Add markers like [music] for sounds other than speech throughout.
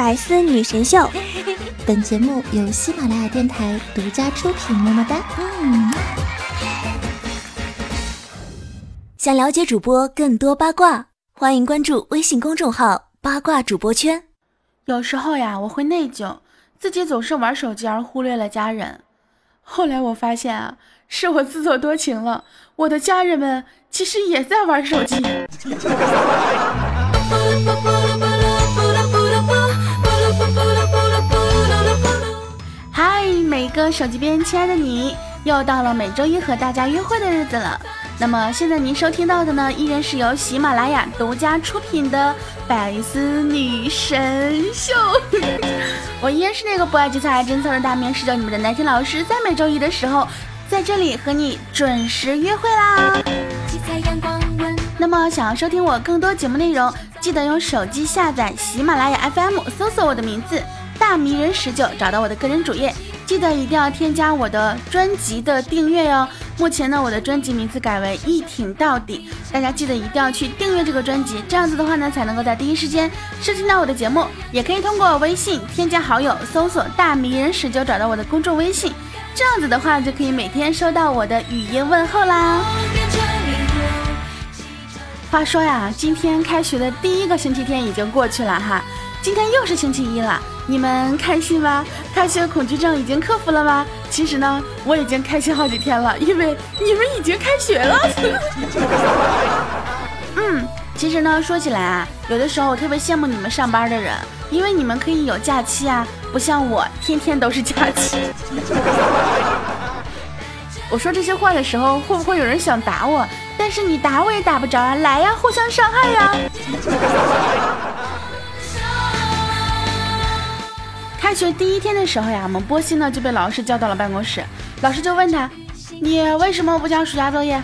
百思女神秀。本节目由喜马拉雅电台独家出品，么么哒。嗯。想了解主播更多八卦，欢迎关注微信公众号“八卦主播圈”。有时候呀，我会内疚，自己总是玩手机而忽略了家人。后来我发现啊，是我自作多情了。我的家人们其实也在玩手机。嗨，每个手机边亲爱的你，又到了每周一和大家约会的日子了。那么现在您收听到的呢，依然是由喜马拉雅独家出品的《百思女神秀》。我依然是那个不爱节操爱真操的大面试教你们的南天老师，在每周一的时候，在这里和你准时约会啦。那么想要收听我更多节目内容，记得用手机下载喜马拉雅 FM，搜索我的名字大迷人十九，找到我的个人主页。记得一定要添加我的专辑的订阅哟。目前呢，我的专辑名字改为一挺到底，大家记得一定要去订阅这个专辑，这样子的话呢，才能够在第一时间收听到我的节目。也可以通过微信添加好友，搜索大迷人十九，找到我的公众微信，这样子的话就可以每天收到我的语音问候啦。话说呀，今天开学的第一个星期天已经过去了哈，今天又是星期一了。你们开心吗？开学恐惧症已经克服了吗？其实呢，我已经开心好几天了，因为你们已经开学了。[laughs] 嗯，其实呢，说起来啊，有的时候我特别羡慕你们上班的人，因为你们可以有假期啊，不像我天天都是假期。[laughs] 我说这些话的时候，会不会有人想打我？但是你打我也打不着啊，来呀，互相伤害呀。开学第一天的时候呀，我们波西呢就被老师叫到了办公室。老师就问他：“你为什么不交暑假作业？”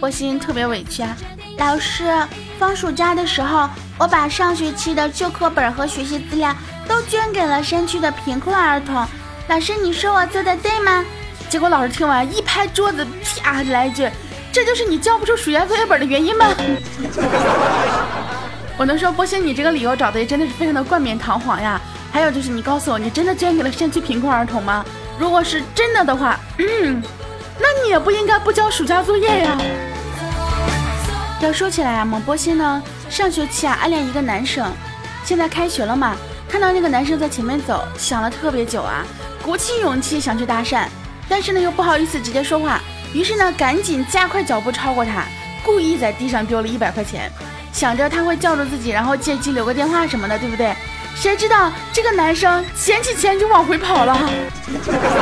波西特别委屈啊，老师，放暑假的时候，我把上学期的旧课本和学习资料都捐给了山区的贫困儿童。老师，你说我做的对吗？结果老师听完一拍桌子，啪来一句：“这就是你交不出暑假作业本的原因吗？” [laughs] 我能说波西，你这个理由找的也真的是非常的冠冕堂皇呀。还有就是，你告诉我，你真的捐给了山区贫困儿童吗？如果是真的的话，嗯那你也不应该不交暑假作业呀。要说起来啊，某波西呢，上学期啊暗恋一个男生，现在开学了嘛，看到那个男生在前面走，想了特别久啊，鼓起勇气想去搭讪，但是呢又不好意思直接说话，于是呢赶紧加快脚步超过他，故意在地上丢了一百块钱，想着他会叫住自己，然后借机留个电话什么的，对不对？谁知道这个男生捡起钱就往回跑了，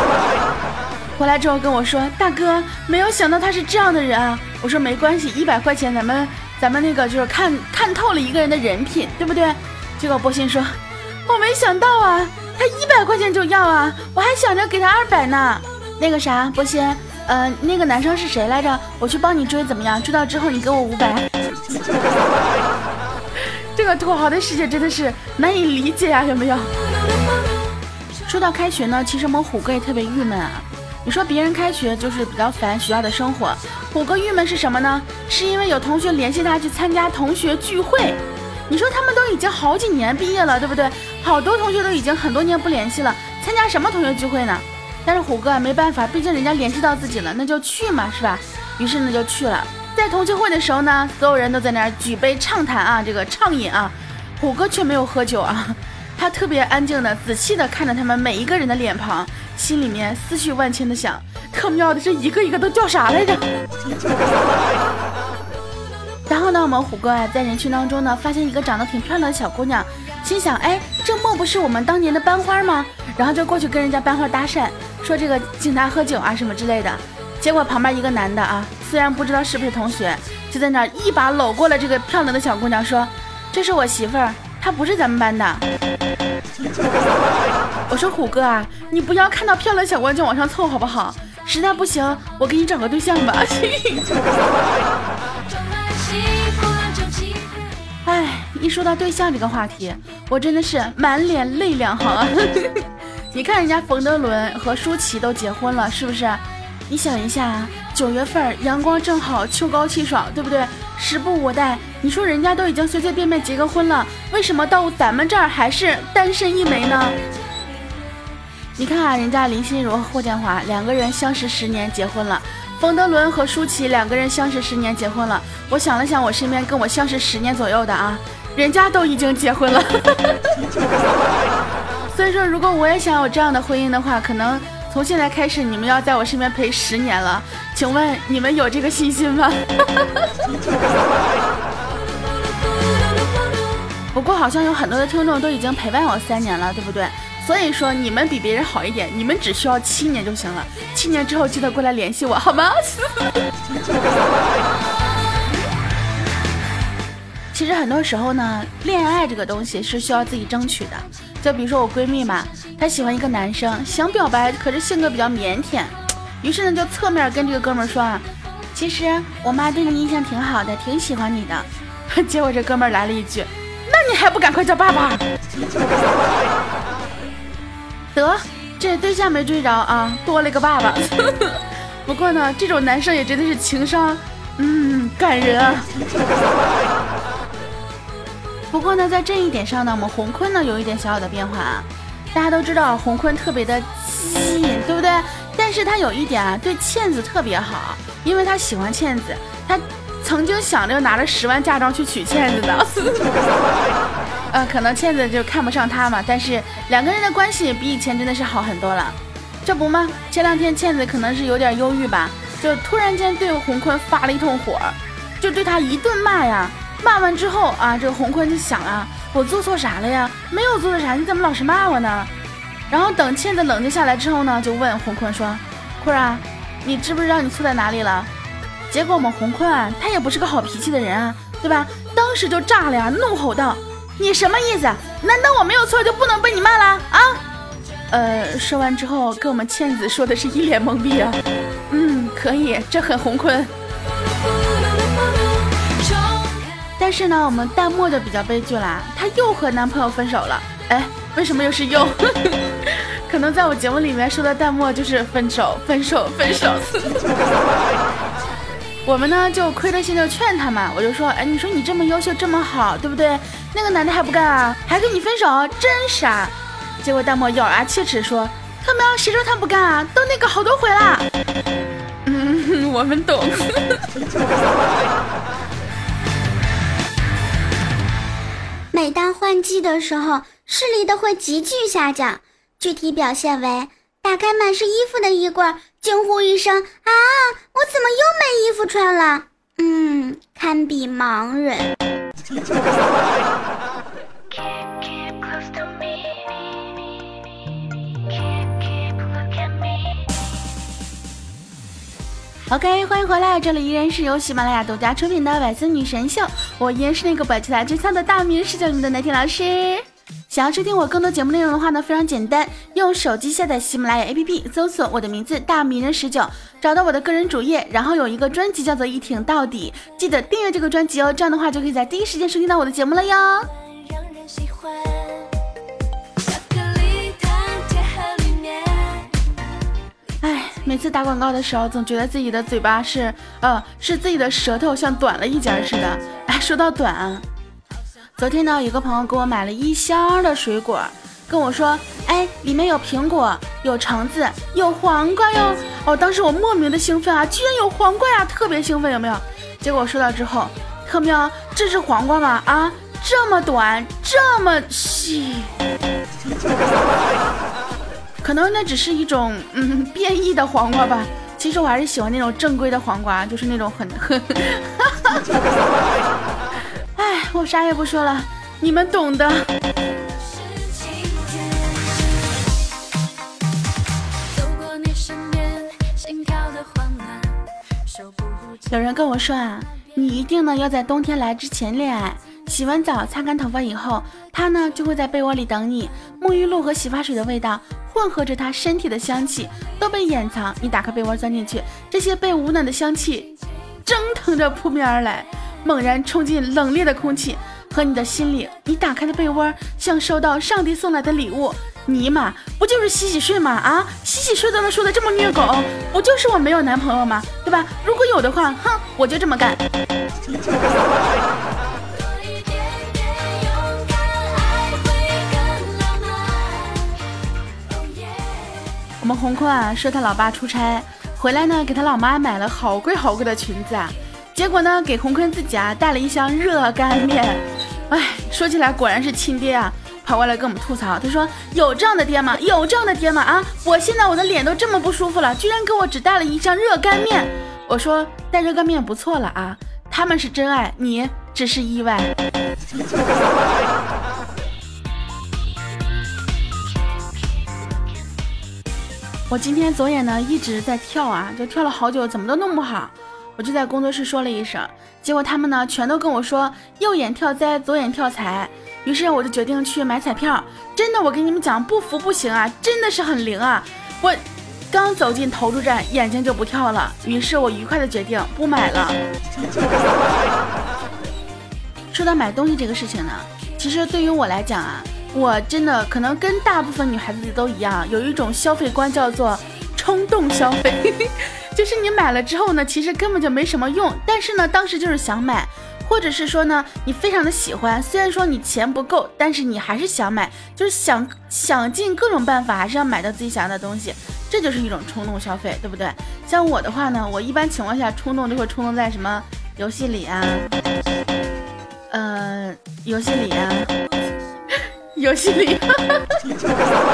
[laughs] 回来之后跟我说：“大哥，没有想到他是这样的人啊。”我说：“没关系，一百块钱，咱们咱们那个就是看看透了一个人的人品，对不对？”结果波鑫说：“我没想到啊，他一百块钱就要啊，我还想着给他二百呢。”那个啥，波鑫，呃，那个男生是谁来着？我去帮你追，怎么样？追到之后你给我五百。[laughs] 这个土豪的世界真的是难以理解啊，有没有？说到开学呢，其实我们虎哥也特别郁闷啊。你说别人开学就是比较烦学校的生活，虎哥郁闷是什么呢？是因为有同学联系他去参加同学聚会。你说他们都已经好几年毕业了，对不对？好多同学都已经很多年不联系了，参加什么同学聚会呢？但是虎哥啊没办法，毕竟人家联系到自己了，那就去嘛，是吧？于是呢就去了。在同学会的时候呢，所有人都在那儿举杯畅谈啊，这个畅饮啊，虎哥却没有喝酒啊，他特别安静的、仔细的看着他们每一个人的脸庞，心里面思绪万千的想：特喵的，这一个一个都叫啥来着？然后呢，我们虎哥啊，在人群当中呢，发现一个长得挺漂亮的小姑娘，心想：哎，这莫不是我们当年的班花吗？然后就过去跟人家班花搭讪，说这个请他喝酒啊什么之类的。结果旁边一个男的啊，虽然不知道是不是同学，就在那一把搂过了这个漂亮的小姑娘，说：“这是我媳妇儿，她不是咱们班的。[laughs] ”我说虎哥啊，你不要看到漂亮小姑娘就往上凑好不好？实在不行，我给你找个对象吧。[laughs] 哎，一说到对象这个话题，我真的是满脸泪两行啊！你看人家冯德伦和舒淇都结婚了，是不是？你想一下，九月份阳光正好，秋高气爽，对不对？时不我待。你说人家都已经随随便便结个婚了，为什么到咱们这儿还是单身一枚呢？你看，人家林心如和霍建华两个人相识十年结婚了，冯德伦和舒淇两个人相识十年结婚了。我想了想，我身边跟我相识十年左右的啊，人家都已经结婚了。[laughs] 所以说，如果我也想有这样的婚姻的话，可能从现在开始你们要在我身边陪十年了。请问你们有这个信心吗？[laughs] 不过好像有很多的听众都已经陪伴我三年了，对不对？所以说你们比别人好一点，你们只需要七年就行了。七年之后记得过来联系我，好吗？[laughs] 其实很多时候呢，恋爱这个东西是需要自己争取的。就比如说我闺蜜嘛，她喜欢一个男生，想表白，可是性格比较腼腆，于是呢就侧面跟这个哥们儿说啊，其实我妈对你印象挺好的，挺喜欢你的。[laughs] 结果这哥们儿来了一句，那你还不赶快叫爸爸？[laughs] 得，这对象没追着啊，多了一个爸爸。[laughs] 不过呢，这种男生也真的是情商，嗯，感人啊。不过呢，在这一点上呢，我们红坤呢有一点小小的变化啊。大家都知道红坤特别的吸引，对不对？但是他有一点啊，对倩子特别好，因为他喜欢倩子，他曾经想着拿着十万嫁妆去娶倩子的。[laughs] 呃，可能倩子就看不上他嘛，但是两个人的关系比以前真的是好很多了，这不吗？前两天倩子可能是有点忧郁吧，就突然间对洪坤发了一通火，就对他一顿骂呀。骂完之后啊，这个洪坤就想啊，我做错啥了呀？没有做错啥，你怎么老是骂我呢？然后等倩子冷静下来之后呢，就问洪坤说：“坤啊，你知不知道你错在哪里了？”结果我们洪坤啊，他也不是个好脾气的人啊，对吧？当时就炸了呀，怒吼道。你什么意思？难道我没有错就不能被你骂了啊？呃，说完之后跟我们倩子说的是一脸懵逼啊。嗯，可以，这很洪坤。但是呢，我们弹幕就比较悲剧啦，她又和男朋友分手了。哎，为什么又是又？[laughs] 可能在我节目里面说的弹幕就是分手，分手，分手。[laughs] 我们呢就亏了心就劝他嘛，我就说，哎，你说你这么优秀这么好，对不对？那个男的还不干啊，还跟你分手，真傻。结果弹幕咬牙切齿说，看没有，谁说他不干啊？都那个好多回了。嗯，我们懂。每当换季的时候，视力都会急剧下降，具体表现为。打开满是衣服的衣柜，惊呼一声：“啊！我怎么又没衣服穿了？”嗯，堪比盲人。[laughs] OK，欢迎回来，这里依然是由喜马拉雅独家出品的《百思女神秀》，我依然是那个百奇才之唱的大名十九名的奶天老师。想要收听我更多节目内容的话呢，非常简单，用手机下载喜马拉雅 APP，搜索我的名字大迷人十九，找到我的个人主页，然后有一个专辑叫做一挺到底，记得订阅这个专辑哦，这样的话就可以在第一时间收听到我的节目了哟。让人喜欢，每次打广告的时候，总觉得自己的嘴巴是，呃，是自己的舌头像短了一截似的。哎，说到短。昨天呢，有个朋友给我买了一箱的水果，跟我说：“哎，里面有苹果，有橙子，有黄瓜哟。”哦，当时我莫名的兴奋啊，居然有黄瓜呀，特别兴奋，有没有？结果收到之后，特喵，这是黄瓜吗？啊，这么短，这么细，可能那只是一种 [laughs] 嗯变异的黄瓜吧。其实我还是喜欢那种正规的黄瓜，就是那种很很。[laughs] 哎，我啥也不说了，你们懂的。有人跟我说啊，你一定呢要在冬天来之前恋爱，洗完澡擦干头发以后，他呢就会在被窝里等你，沐浴露和洗发水的味道混合着他身体的香气都被掩藏。你打开被窝钻进去，这些被捂暖的香气蒸腾着扑面而来。猛然冲进冷冽的空气和你的心里，你打开的被窝像收到上帝送来的礼物，尼玛，不就是洗洗睡吗？啊，洗洗睡都能说的这么虐狗，不就是我没有男朋友吗？对吧？如果有的话，哼，我就这么干。我们红坤啊，说他老爸出差回来呢，给他老妈买了好贵好贵的裙子啊，结果呢，给红坤自己啊带了一箱热干面。哎，说起来果然是亲爹啊，跑过来跟我们吐槽，他说有这样的爹吗？有这样的爹吗？啊，我现在我的脸都这么不舒服了，居然给我只带了一箱热干面。我说带热干面不错了啊，他们是真爱，你只是意外。我今天左眼呢一直在跳啊，就跳了好久，怎么都弄不好。我就在工作室说了一声，结果他们呢全都跟我说右眼跳灾，左眼跳财。于是我就决定去买彩票。真的，我跟你们讲，不服不行啊，真的是很灵啊！我刚走进投注站，眼睛就不跳了。于是我愉快的决定不买了。说到买东西这个事情呢，其实对于我来讲啊。我真的可能跟大部分女孩子都一样，有一种消费观叫做冲动消费，[laughs] 就是你买了之后呢，其实根本就没什么用，但是呢，当时就是想买，或者是说呢，你非常的喜欢，虽然说你钱不够，但是你还是想买，就是想想尽各种办法，还是要买到自己想要的东西，这就是一种冲动消费，对不对？像我的话呢，我一般情况下冲动就会冲动在什么游戏里啊，呃，游戏里啊。游戏里，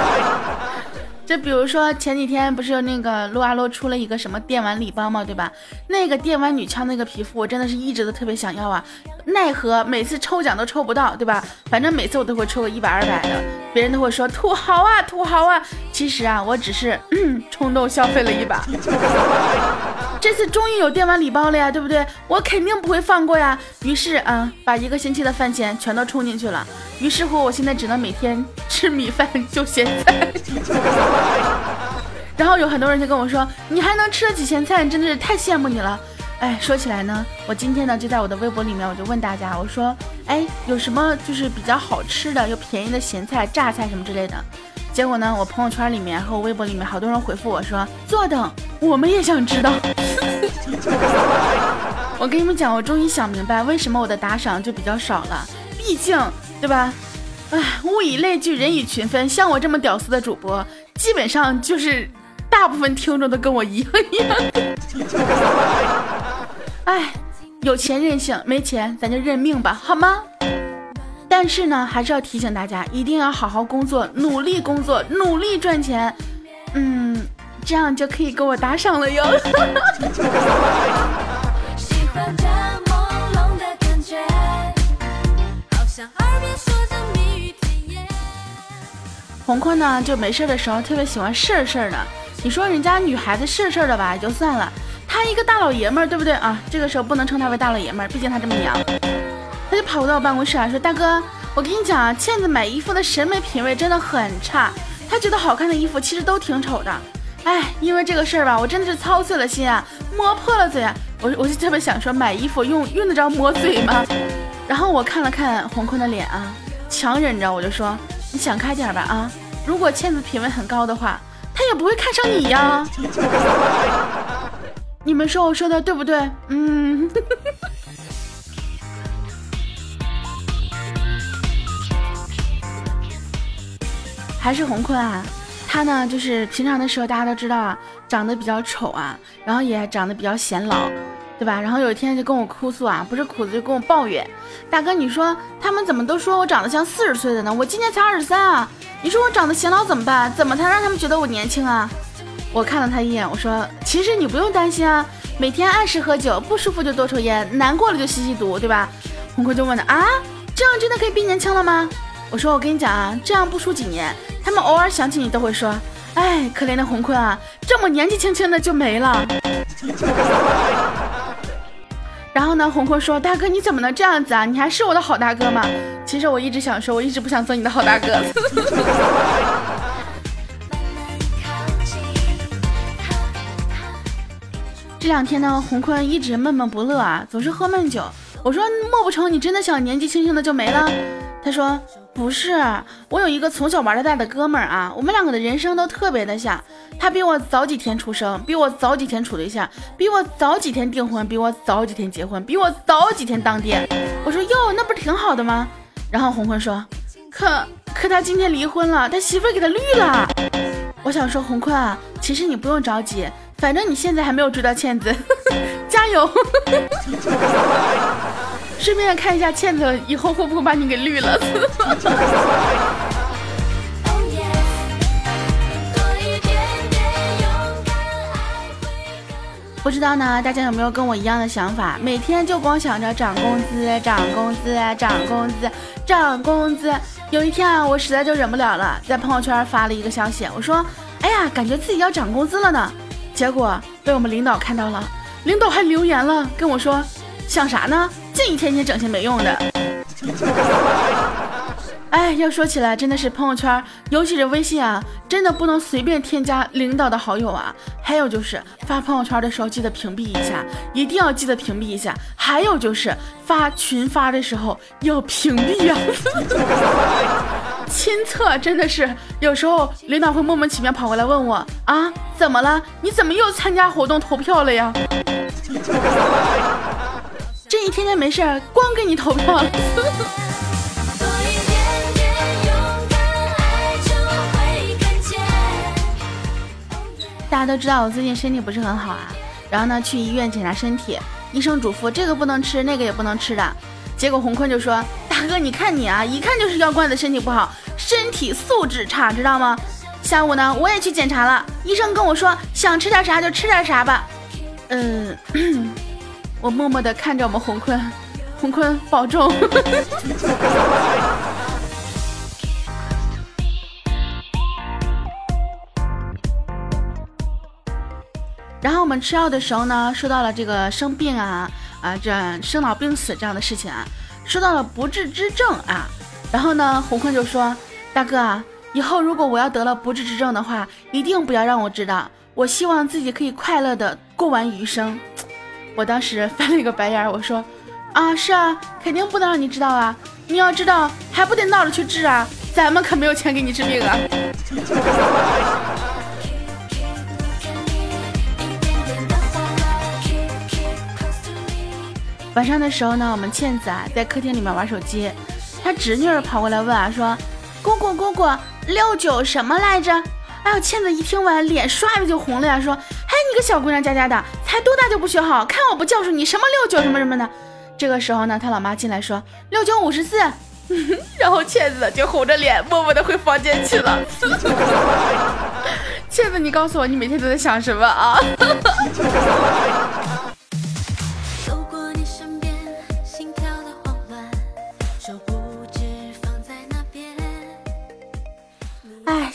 [laughs] 就比如说前几天不是那个撸啊撸出了一个什么电玩礼包吗？对吧？那个电玩女枪那个皮肤，我真的是一直都特别想要啊，奈何每次抽奖都抽不到，对吧？反正每次我都会抽个一百二百的，别人都会说土豪啊土豪啊，其实啊，我只是冲动消费了一把。这次终于有电玩礼包了呀，对不对？我肯定不会放过呀。于是啊，把一个星期的饭钱全都充进去了。于是乎，我现在只能每天吃米饭就咸菜。[laughs] 然后有很多人就跟我说：“你还能吃得起咸菜，真的是太羡慕你了。”哎，说起来呢，我今天呢就在我的微博里面，我就问大家，我说：“哎，有什么就是比较好吃的又便宜的咸菜、榨菜什么之类的？”结果呢，我朋友圈里面和我微博里面好多人回复我说：“坐等，我们也想知道。[laughs] ”我跟你们讲，我终于想明白为什么我的打赏就比较少了。毕竟，对吧？哎，物以类聚，人以群分。像我这么屌丝的主播，基本上就是大部分听众都跟我一样一样。哎，有钱任性，没钱咱就认命吧，好吗？但是呢，还是要提醒大家，一定要好好工作，努力工作，努力赚钱，嗯，这样就可以给我打赏了哟。红坤呢，就没事的时候特别喜欢事儿事儿的。你说人家女孩子事儿事儿的吧，也就算了，他一个大老爷们儿，对不对啊？这个时候不能称他为大老爷们儿，毕竟他这么娘。他就跑到我办公室啊，说：“大哥，我跟你讲啊，倩子买衣服的审美品味真的很差。她觉得好看的衣服其实都挺丑的。哎，因为这个事儿吧，我真的是操碎了心啊，磨破了嘴啊。我我就特别想说，买衣服用用得着磨嘴吗？[laughs] 然后我看了看洪坤的脸啊，强忍着我就说：你想开点吧啊！如果倩子品味很高的话，她也不会看上你呀。[laughs] 你们说我说的对不对？嗯。”还是洪坤啊，他呢就是平常的时候大家都知道啊，长得比较丑啊，然后也长得比较显老，对吧？然后有一天就跟我哭诉啊，不是哭诉就跟我抱怨，大哥你说他们怎么都说我长得像四十岁的呢？我今年才二十三啊！你说我长得显老怎么办？怎么才让他们觉得我年轻啊？我看了他一眼，我说其实你不用担心啊，每天按时喝酒，不舒服就多抽烟，难过了就吸吸毒，对吧？洪坤就问了啊，这样真的可以变年轻了吗？我说我跟你讲啊，这样不出几年。他们偶尔想起你都会说：“哎，可怜的洪坤啊，这么年纪轻轻的就没了。[laughs] ”然后呢，洪坤说：“大哥，你怎么能这样子啊？你还是我的好大哥吗？”其实我一直想说，我一直不想做你的好大哥。[laughs] 这两天呢，洪坤一直闷闷不乐啊，总是喝闷酒。我说：“莫不成你真的想年纪轻轻的就没了？”他说不是，我有一个从小玩到大的哥们儿啊，我们两个的人生都特别的像。他比我早几天出生，比我早几天处对象，比我早几天订婚，比我早几天结婚，比我早几天当爹。我说哟，那不挺好的吗？然后红坤说，可可他今天离婚了，他媳妇给他绿了。我想说红坤啊，其实你不用着急，反正你现在还没有追到倩子，[laughs] 加油。[laughs] 顺便看一下倩子以后会不会把你给绿了。[laughs] 不知道呢，大家有没有跟我一样的想法？每天就光想着涨工资、涨工资、涨工资、涨工资。有一天啊，我实在就忍不了了，在朋友圈发了一个消息，我说：“哎呀，感觉自己要涨工资了呢。”结果被我们领导看到了，领导还留言了，跟我说：“想啥呢？净一天天整些没用的。[laughs] ”哎，要说起来，真的是朋友圈，尤其是微信啊，真的不能随便添加领导的好友啊。还有就是发朋友圈的时候，记得屏蔽一下，一定要记得屏蔽一下。还有就是发群发的时候要屏蔽呀。[laughs] 亲测真的是有时候领导会莫名其妙跑过来问我啊，怎么了？你怎么又参加活动投票了呀？这一天天没事儿，光给你投票了。[laughs] 大家都知道我最近身体不是很好啊，然后呢去医院检查身体，医生嘱咐这个不能吃，那个也不能吃的。结果洪坤就说：“大哥，你看你啊，一看就是药罐子，身体不好，身体素质差，知道吗？”下午呢我也去检查了，医生跟我说想吃点啥就吃点啥吧。嗯，[laughs] 我默默的看着我们红坤，红坤保重。然后我们吃药的时候呢，说到了这个生病啊啊，这生老病死这样的事情啊，说到了不治之症啊。然后呢，红坤就说：“大哥啊，以后如果我要得了不治之症的话，一定不要让我知道。我希望自己可以快乐的过完余生。”我当时翻了一个白眼，我说：“啊，是啊，肯定不能让你知道啊！你要知道，还不得闹着去治啊？咱们可没有钱给你治病啊！” [laughs] 晚上的时候呢，我们倩子啊在客厅里面玩手机，她侄女儿跑过来问啊，说：“姑姑姑姑，六九什么来着？”哎呦，倩子一听完，脸唰的就红了呀，说：“嘿，你个小姑娘家家的，才多大就不学好，看我不教训你什么六九什么什么的。”这个时候呢，他老妈进来说：“六九五十四。[laughs] ”然后倩子就红着脸，默默的回房间去了。[laughs] 倩子，你告诉我，你每天都在想什么啊？[laughs]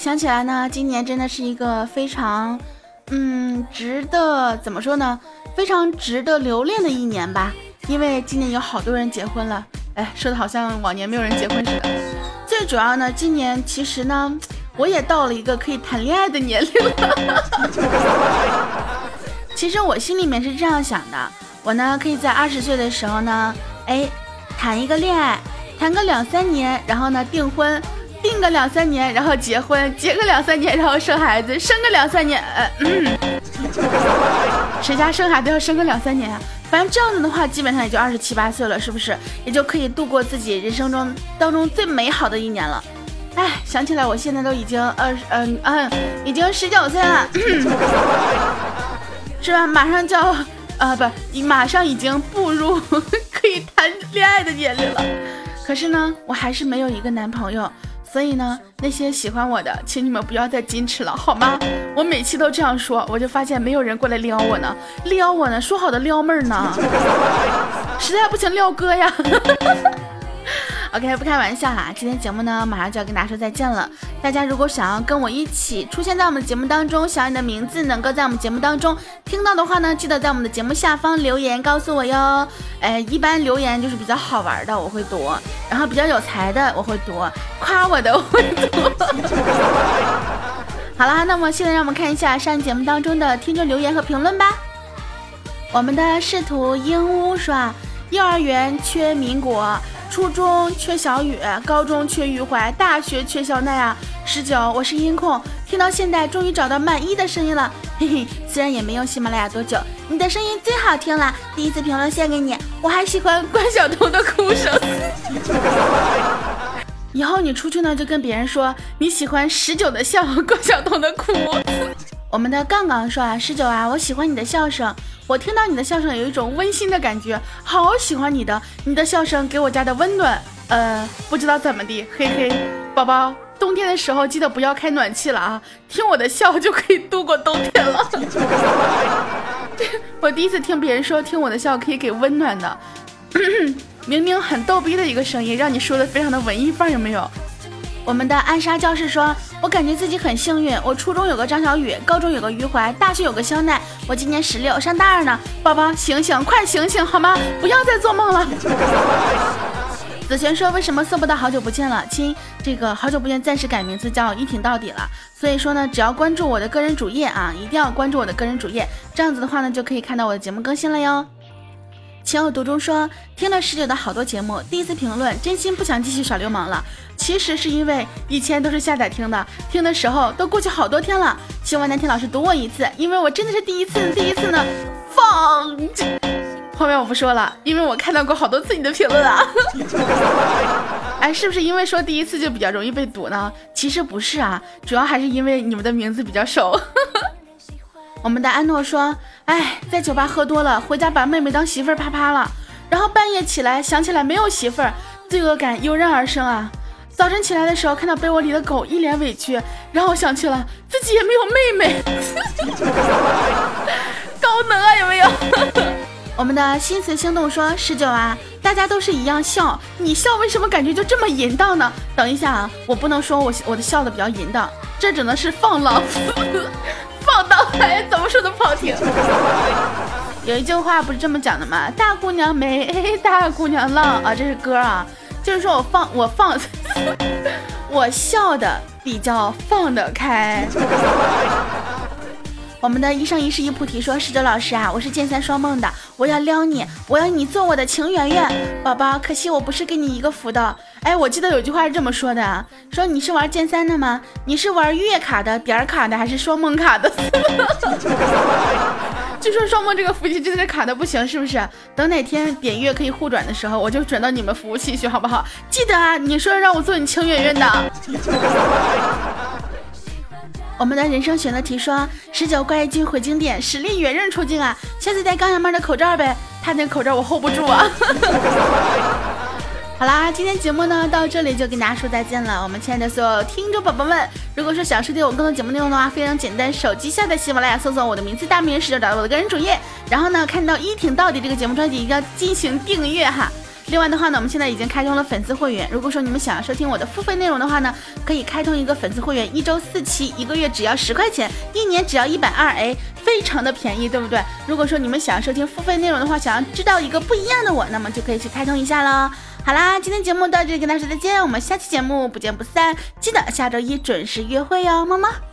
想起来呢，今年真的是一个非常，嗯，值得怎么说呢？非常值得留恋的一年吧。因为今年有好多人结婚了，哎，说的好像往年没有人结婚似的。[laughs] 最主要呢，今年其实呢，我也到了一个可以谈恋爱的年龄了。[laughs] 其实我心里面是这样想的，我呢可以在二十岁的时候呢，哎，谈一个恋爱，谈个两三年，然后呢订婚。个两三年，然后结婚，结个两三年，然后生孩子，生个两三年，呃，谁家生孩子要生个两三年啊？反正这样子的话，基本上也就二十七八岁了，是不是？也就可以度过自己人生中当中最美好的一年了。哎，想起来我现在都已经二十，嗯嗯，已经十九岁了，[coughs] 是吧？马上就要，呃，不，马上已经步入 [laughs] 可以谈恋爱的年龄了。可是呢，我还是没有一个男朋友。所以呢，那些喜欢我的，请你们不要再矜持了，好吗？我每期都这样说，我就发现没有人过来撩我呢，撩我呢，说好的撩妹儿呢，实在不行撩哥呀。OK，不开玩笑哈，今天节目呢马上就要跟大家说再见了。大家如果想要跟我一起出现在我们的节目当中，想要你的名字能够在我们节目当中听到的话呢，记得在我们的节目下方留言告诉我哟。哎，一般留言就是比较好玩的我会读，然后比较有才的我会读，夸我的我会读。[laughs] 好啦，那么现在让我们看一下上节目当中的听众留言和评论吧。我们的仕途鹦鹉说，幼儿园缺民国。初中缺小雨，高中缺余淮，大学缺小奈啊！十九，我是音控，听到现在终于找到满意的声音了，嘿嘿，虽然也没用喜马拉雅多久，你的声音最好听了，第一次评论献给你，我还喜欢关晓彤的哭声。[laughs] 以后你出去呢，就跟别人说你喜欢十九的笑，关晓彤的哭。我们的杠杠说啊，十九啊，我喜欢你的笑声。我听到你的笑声有一种温馨的感觉，好喜欢你的，你的笑声给我家的温暖。呃，不知道怎么的，嘿嘿，宝宝，冬天的时候记得不要开暖气了啊，听我的笑就可以度过冬天了。[laughs] 我第一次听别人说听我的笑可以给温暖的，[coughs] 明明很逗逼的一个声音，让你说的非常的文艺范，有没有？我们的暗杀教室说：“我感觉自己很幸运，我初中有个张小雨，高中有个余淮，大学有个肖奈，我今年十六，上大二呢。宝宝，醒醒，快醒醒好吗？不要再做梦了。[laughs] ”子璇说：“为什么搜不到好久不见了？亲，这个好久不见暂时改名字叫一挺到底了。所以说呢，只要关注我的个人主页啊，一定要关注我的个人主页，这样子的话呢，就可以看到我的节目更新了哟。”情有独钟说：“听了十九的好多节目，第一次评论，真心不想继续耍流氓了。”其实是因为以前都是下载听的，听的时候都过去好多天了。希望南天老师读我一次，因为我真的是第一次，第一次呢。放，[laughs] 后面我不说了，因为我看到过好多次你的评论啊。[laughs] 哎，是不是因为说第一次就比较容易被堵呢？其实不是啊，主要还是因为你们的名字比较熟。我们的安诺说：“哎，在酒吧喝多了，回家把妹妹当媳妇儿啪啪了，然后半夜起来想起来没有媳妇儿，罪恶感油然而生啊。”早晨起来的时候，看到被窝里的狗一脸委屈，然后我想起了自己也没有妹妹，[laughs] 高能啊有没有？[laughs] 我们的心随心动说十九啊，大家都是一样笑，你笑为什么感觉就这么淫荡呢？等一下啊，我不能说我我的笑的比较淫荡，这只能是放浪，放荡还怎么说都不好听。有一句话不是这么讲的吗？大姑娘美，大姑娘浪啊，这是歌啊。就是说我放我放，[laughs] 我笑的比较放得开。我们的一生一世一菩提说：“十九老师啊，我是剑三双梦的，我要撩你，我要你做我的情圆圆宝宝。可惜我不是跟你一个服的。哎，我记得有句话是这么说的：说你是玩剑三的吗？你是玩月卡的、点卡的，还是双梦卡的？” [laughs] 据说双梦这个服务器真的是卡的不行，是不是？等哪天点月可以互转的时候，我就转到你们服务器去，好不好？记得啊，你说让我做你情圆圆的。我们的人生选择题说：十九怪异君回经典，实力远刃出镜啊！下次戴钢牙妹的口罩呗，他那口罩我 hold 不住啊。[laughs] 好啦，今天节目呢到这里就跟大家说再见了。我们亲爱的所有听众宝宝们，如果说想收听我更多节目内容的话，非常简单，手机下载喜马拉雅，搜索我的名字大名十九，找到我的个人主页，然后呢看到一挺到底这个节目专辑，一定要进行订阅哈。另外的话呢，我们现在已经开通了粉丝会员，如果说你们想要收听我的付费内容的话呢，可以开通一个粉丝会员，一周四期，一个月只要十块钱，一年只要一百二，哎，非常的便宜，对不对？如果说你们想要收听付费内容的话，想要知道一个不一样的我，那么就可以去开通一下喽。好啦，今天节目到这里，跟大家说再见，我们下期节目不见不散，记得下周一准时约会哟，么么。